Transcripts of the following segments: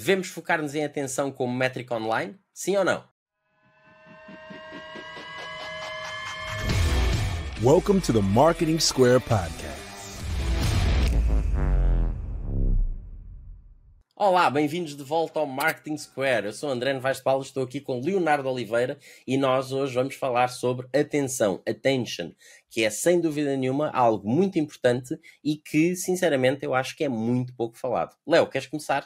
Devemos focar-nos em atenção como métrica online? Sim ou não? Welcome to the Marketing Square Podcast. Olá, bem-vindos de volta ao Marketing Square. Eu sou André Novaes de Paulo, estou aqui com Leonardo Oliveira e nós hoje vamos falar sobre atenção, attention, que é sem dúvida nenhuma algo muito importante e que, sinceramente, eu acho que é muito pouco falado. Léo, queres começar?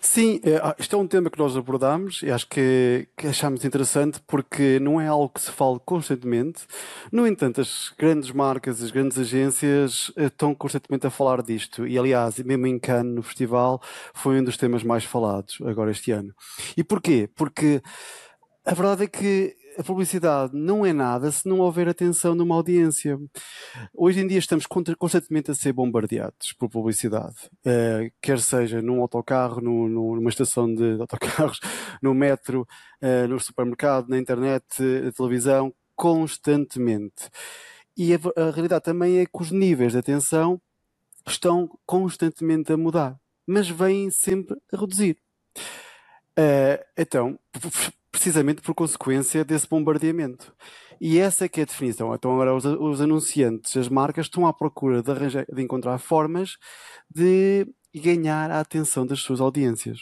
Sim, é, ah, isto é um tema que nós abordamos e acho que, que achamos interessante porque não é algo que se fale constantemente. No entanto, as grandes marcas, as grandes agências eh, estão constantemente a falar disto e, aliás, mesmo em Cannes, no festival, foi um dos temas mais falados agora este ano. E porquê? Porque a verdade é que a publicidade não é nada se não houver atenção numa audiência. Hoje em dia estamos constantemente a ser bombardeados por publicidade, uh, quer seja num autocarro, numa estação de autocarros, no metro, uh, no supermercado, na internet, na televisão, constantemente. E a, a realidade também é que os níveis de atenção estão constantemente a mudar, mas vêm sempre a reduzir. Uh, então, precisamente por consequência desse bombardeamento. E essa é que é a definição. Então agora os, os anunciantes, as marcas estão à procura de, arranjar, de encontrar formas de ganhar a atenção das suas audiências.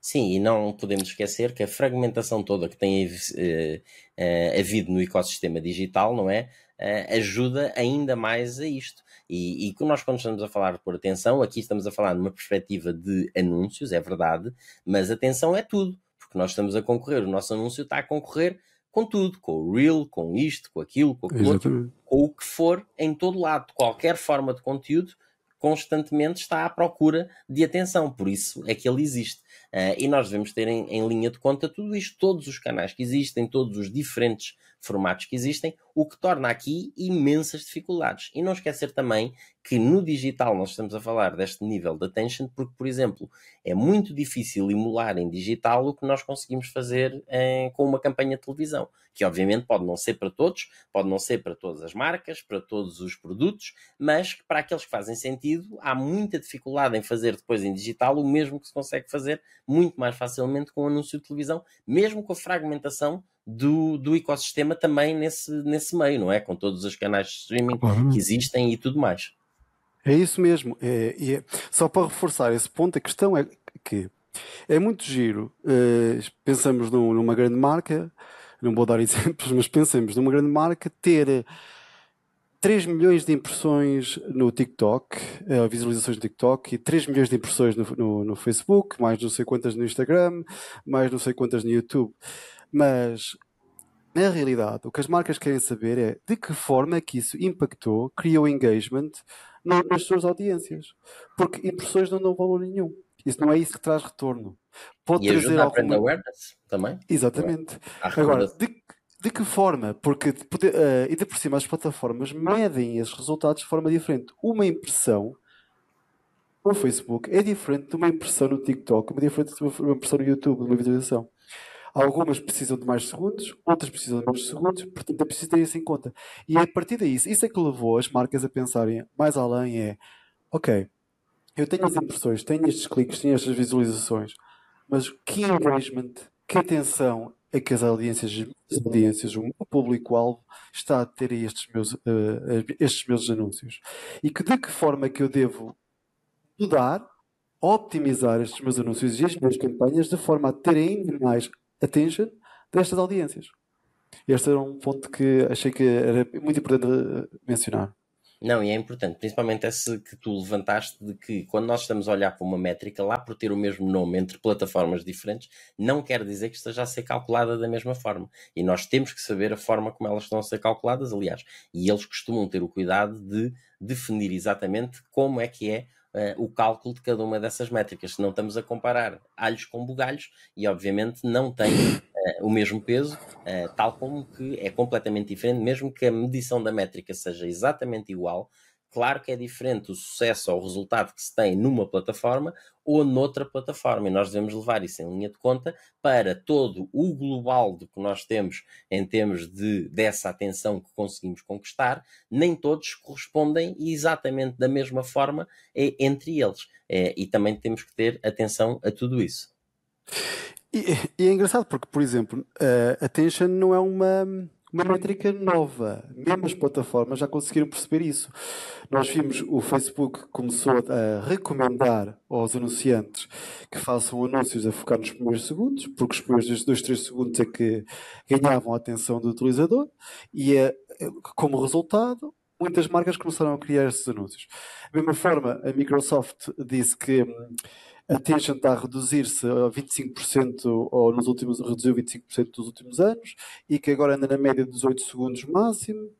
Sim, e não podemos esquecer que a fragmentação toda que tem uh, uh, havido no ecossistema digital, não é? Uh, ajuda ainda mais a isto. E, e nós, quando estamos a falar por atenção, aqui estamos a falar numa perspectiva de anúncios, é verdade, mas atenção é tudo porque nós estamos a concorrer, o nosso anúncio está a concorrer com tudo, com o Reel, com isto, com aquilo, com aquilo outro, com o que for, em todo lado, qualquer forma de conteúdo, constantemente está à procura de atenção, por isso é que ele existe. Uh, e nós devemos ter em, em, linha de conta tudo isto, todos os canais que existem, todos os diferentes formatos que existem, o que torna aqui imensas dificuldades. E não esquecer também que no digital nós estamos a falar deste nível de attention, porque, por exemplo, é muito difícil emular em digital o que nós conseguimos fazer eh, com uma campanha de televisão, que obviamente pode não ser para todos, pode não ser para todas as marcas, para todos os produtos, mas que para aqueles que fazem sentido, há muita dificuldade em fazer depois em digital o mesmo que se consegue fazer muito mais facilmente com um anúncio de televisão, mesmo com a fragmentação do, do ecossistema também nesse, nesse meio, não é? Com todos os canais de streaming claro. que existem e tudo mais. É isso mesmo. É, é, só para reforçar esse ponto, a questão é que é muito giro. Uh, pensamos num, numa grande marca, não vou dar exemplos, mas pensemos numa grande marca ter 3 milhões de impressões no TikTok, uh, visualizações no TikTok, e 3 milhões de impressões no, no, no, Facebook, mais não sei quantas no Instagram, mais não sei quantas no YouTube. Mas, na realidade, o que as marcas querem saber é de que forma é que isso impactou, criou engagement nas suas audiências. Porque impressões não dão valor nenhum. Isso não é isso que traz retorno. Pode e trazer alguma... awareness também. Exatamente. Agora, de, de que forma? Porque uh, ainda por cima as plataformas medem esses resultados de forma diferente. Uma impressão no Facebook é diferente de uma impressão no TikTok, é diferente de uma impressão no YouTube, de uma visualização. Algumas precisam de mais segundos, outras precisam de menos segundos, portanto é preciso ter isso em conta. E é a partir daí, isso é que levou as marcas a pensarem mais além é, ok, eu tenho as impressões, tenho estes cliques, tenho estas visualizações, mas que engagement, que atenção é que as audiências, as audiências o público-alvo está a ter estes meus, uh, estes meus anúncios. E que de que forma que eu devo mudar, optimizar estes meus anúncios e as minhas campanhas de forma a ter ainda mais attention destas audiências. Este era um ponto que achei que era muito importante eh, mencionar. Não, e é importante, principalmente esse que tu levantaste de que quando nós estamos a olhar para uma métrica, lá por ter o mesmo nome entre plataformas diferentes, não quer dizer que esteja a ser calculada da mesma forma. E nós temos que saber a forma como elas estão a ser calculadas, aliás. E eles costumam ter o cuidado de definir exatamente como é que é uh, o cálculo de cada uma dessas métricas. Se não estamos a comparar alhos com bugalhos e, obviamente, não tem o mesmo peso, uh, tal como que é completamente diferente, mesmo que a medição da métrica seja exatamente igual. Claro que é diferente o sucesso ou o resultado que se tem numa plataforma ou noutra plataforma, e nós devemos levar isso em linha de conta para todo o global do que nós temos em termos de dessa atenção que conseguimos conquistar, nem todos correspondem exatamente da mesma forma entre eles. E também temos que ter atenção a tudo isso. E, e é engraçado porque, por exemplo, a Attention não é uma uma métrica nova. Mesmo as plataformas já conseguiram perceber isso. Nós vimos o Facebook começou a recomendar aos anunciantes que façam anúncios a focar nos primeiros segundos, porque os primeiros 2, 3 segundos é que ganhavam a atenção do utilizador e é, como resultado muitas marcas começaram a criar esses anúncios. Da mesma forma, a Microsoft disse que hum, a Tension está a reduzir-se a 25%, ou nos últimos, reduziu 25% dos últimos anos, e que agora anda na média de 18 segundos máximo.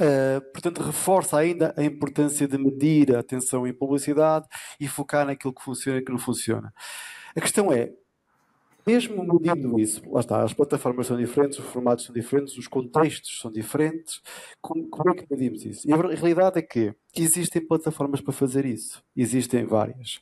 Uh, portanto, reforça ainda a importância de medir a atenção em publicidade e focar naquilo que funciona e que não funciona. A questão é, mesmo medindo isso, lá está, as plataformas são diferentes, os formatos são diferentes, os contextos são diferentes, como, como é que medimos isso? E a realidade é que existem plataformas para fazer isso, existem várias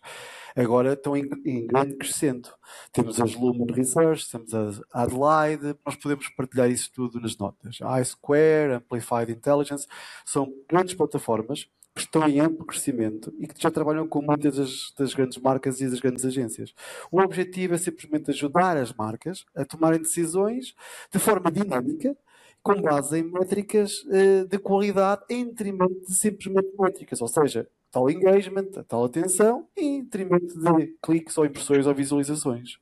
agora estão em, em grande crescendo. Temos as Lumen Research, temos a Adelaide, nós podemos partilhar isso tudo nas notas. A iSquare, Amplified Intelligence, são grandes plataformas que estão em amplo crescimento e que já trabalham com muitas das, das, grandes marcas e das grandes agências. O objetivo é simplesmente ajudar as marcas a tomarem decisões de forma dinâmica, com base em métricas uh, de qualidade, em detrimento de simplesmente métricas. Ou seja, tal engagement, tal atenção, em detrimento de cliques ou impressões ou visualizações.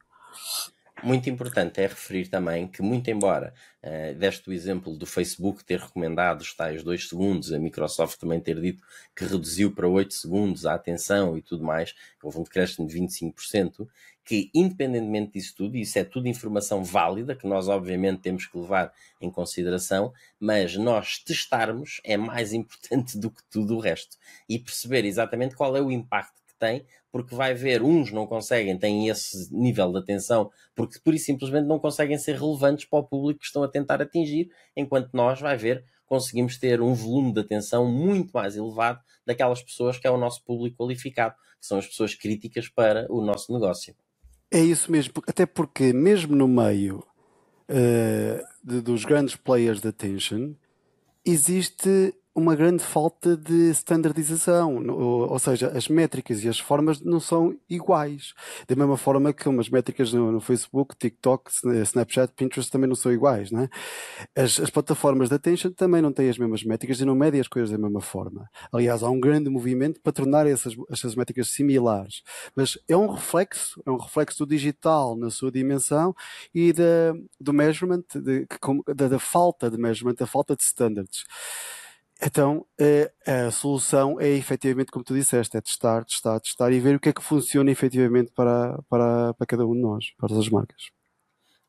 Muito importante é referir também que, muito embora uh, deste o exemplo do Facebook ter recomendado os tais 2 segundos, a Microsoft também ter dito que reduziu para 8 segundos a atenção e tudo mais, houve um decréscimo de 25%, que independentemente disso tudo, isso é tudo informação válida, que nós obviamente temos que levar em consideração, mas nós testarmos é mais importante do que tudo o resto. E perceber exatamente qual é o impacto que tem porque vai ver, uns não conseguem, têm esse nível de atenção, porque por isso simplesmente não conseguem ser relevantes para o público que estão a tentar atingir, enquanto nós, vai ver, conseguimos ter um volume de atenção muito mais elevado daquelas pessoas que é o nosso público qualificado, que são as pessoas críticas para o nosso negócio. É isso mesmo, até porque mesmo no meio uh, de, dos grandes players de attention, existe uma grande falta de standardização, ou seja, as métricas e as formas não são iguais. Da mesma forma que umas métricas no, no Facebook, TikTok, Snapchat, Pinterest também não são iguais, né? As, as plataformas de attention também não têm as mesmas métricas e não medem as coisas da mesma forma. Aliás, há um grande movimento para tornar essas, essas métricas similares. Mas é um reflexo, é um reflexo do digital na sua dimensão e da, do measurement, de, da, da falta de measurement, da falta de standards. Então, a, a, solução é efetivamente, como tu disseste, é testar, testar, testar e ver o que é que funciona efetivamente para, para, para cada um de nós, para todas as marcas.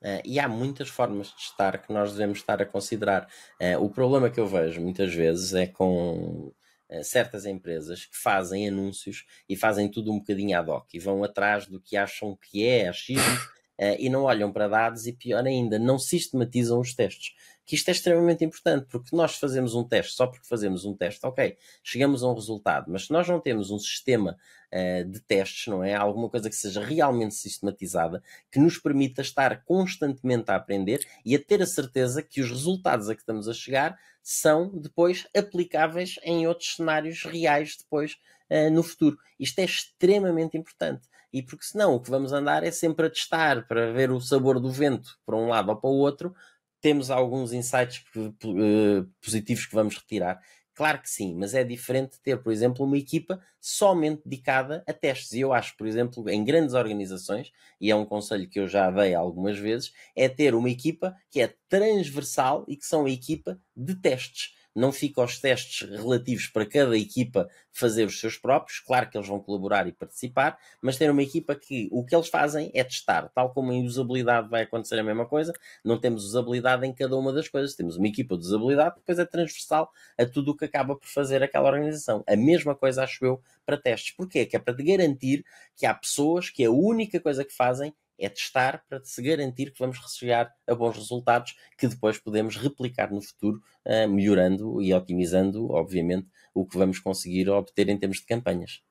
Uh, e há muitas formas de testar que nós devemos estar a considerar. Uh, o problema que eu vejo muitas vezes é com uh, certas empresas que fazem anúncios e fazem tudo um bocadinho ad hoc e vão atrás do que acham que é achismo e não olham para dados e, pior ainda, não sistematizam os testes que isto é extremamente importante, porque nós fazemos um teste só porque fazemos um teste, ok, chegamos a um resultado, mas se nós não temos um sistema uh, de testes, não é? Alguma coisa que seja realmente sistematizada, que nos permita estar constantemente a aprender e a ter a certeza que os resultados a que estamos a chegar são depois aplicáveis em outros cenários reais depois uh, no futuro. Isto é extremamente importante. E porque senão o que vamos andar é sempre a testar para ver o sabor do vento para um lado ou para o outro, temos alguns insights eh, positivos que vamos retirar. Claro que sim, mas é diferente ter, por exemplo, uma equipa somente dedicada a testes. E eu acho, por exemplo, em grandes organizações, e é um conselho que eu já dei algumas vezes, é ter uma equipa que é transversal e que são a equipa de testes não fica aos testes relativos para cada equipa fazer os seus próprios, claro que eles vão colaborar e participar, mas ter uma equipa que o que eles fazem é testar, tal como em usabilidade vai acontecer a mesma coisa, não temos usabilidade em cada uma das coisas, temos uma equipa de usabilidade depois é transversal a tudo o que acaba por fazer aquela organização. A mesma coisa acho eu para testes. Porquê? Que é para garantir que há pessoas que a única coisa que fazem é testar para se garantir que vamos chegar a bons resultados que depois podemos replicar no futuro, uh, melhorando e otimizando, obviamente, o que vamos conseguir obter em termos de campanhas.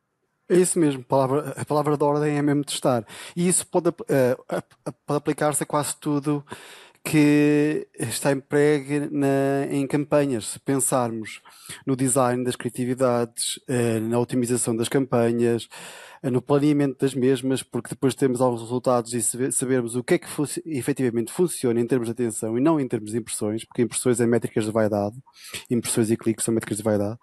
É isso mesmo, a palavra, a palavra de ordem é mesmo testar. E isso pode, uh, pode aplicar-se a quase tudo que está empregue na, em campanhas. Se pensarmos no design das criatividades, eh, na otimização das campanhas, eh, no planeamento das mesmas, porque depois temos alguns resultados e sabermos o que é que efetivamente funciona em termos de atenção e não em termos de impressões, porque impressões é métricas de vaidade, impressões e cliques são métricas de vaidade.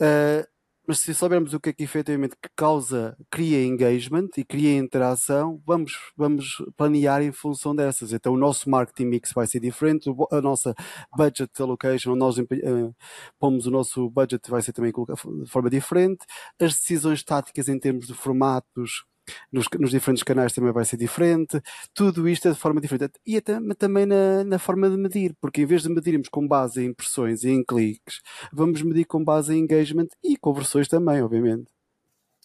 Uh, mas se soubermos o que é que efetivamente causa, cria engagement e cria interação, vamos, vamos planear em função dessas. Então o nosso marketing mix vai ser diferente, a nossa budget allocation, nós uh, pomos o nosso budget vai ser também de forma diferente, as decisões táticas em termos de formatos, nos, nos, diferentes canais também vai ser diferente, tudo isto é de forma diferente. E até, também na, na, forma de medir, porque em vez de medirmos com base em impressões e em cliques, vamos medir com base em engagement e conversões também, obviamente.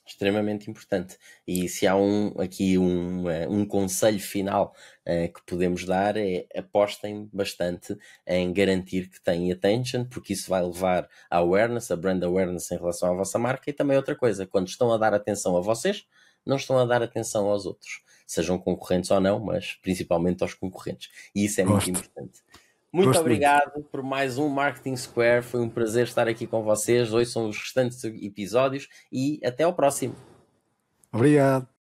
Extremamente importante. E se há um, aqui um, eh, um conselho final uh, que podemos dar é apostem bastante em garantir que têm attention, porque isso vai levar a awareness, a brand awareness em relação à vossa marca e também outra coisa, quando estão a dar atenção a vocês, não estão a dar atenção aos outros, sejam concorrentes ou não, mas principalmente aos concorrentes. E isso é Gosto. muito importante. Muito Gosto obrigado muito. por mais um Marketing Square. Foi um prazer estar aqui com vocês. Hoje são os restantes episódios e até ao próximo. Obrigado.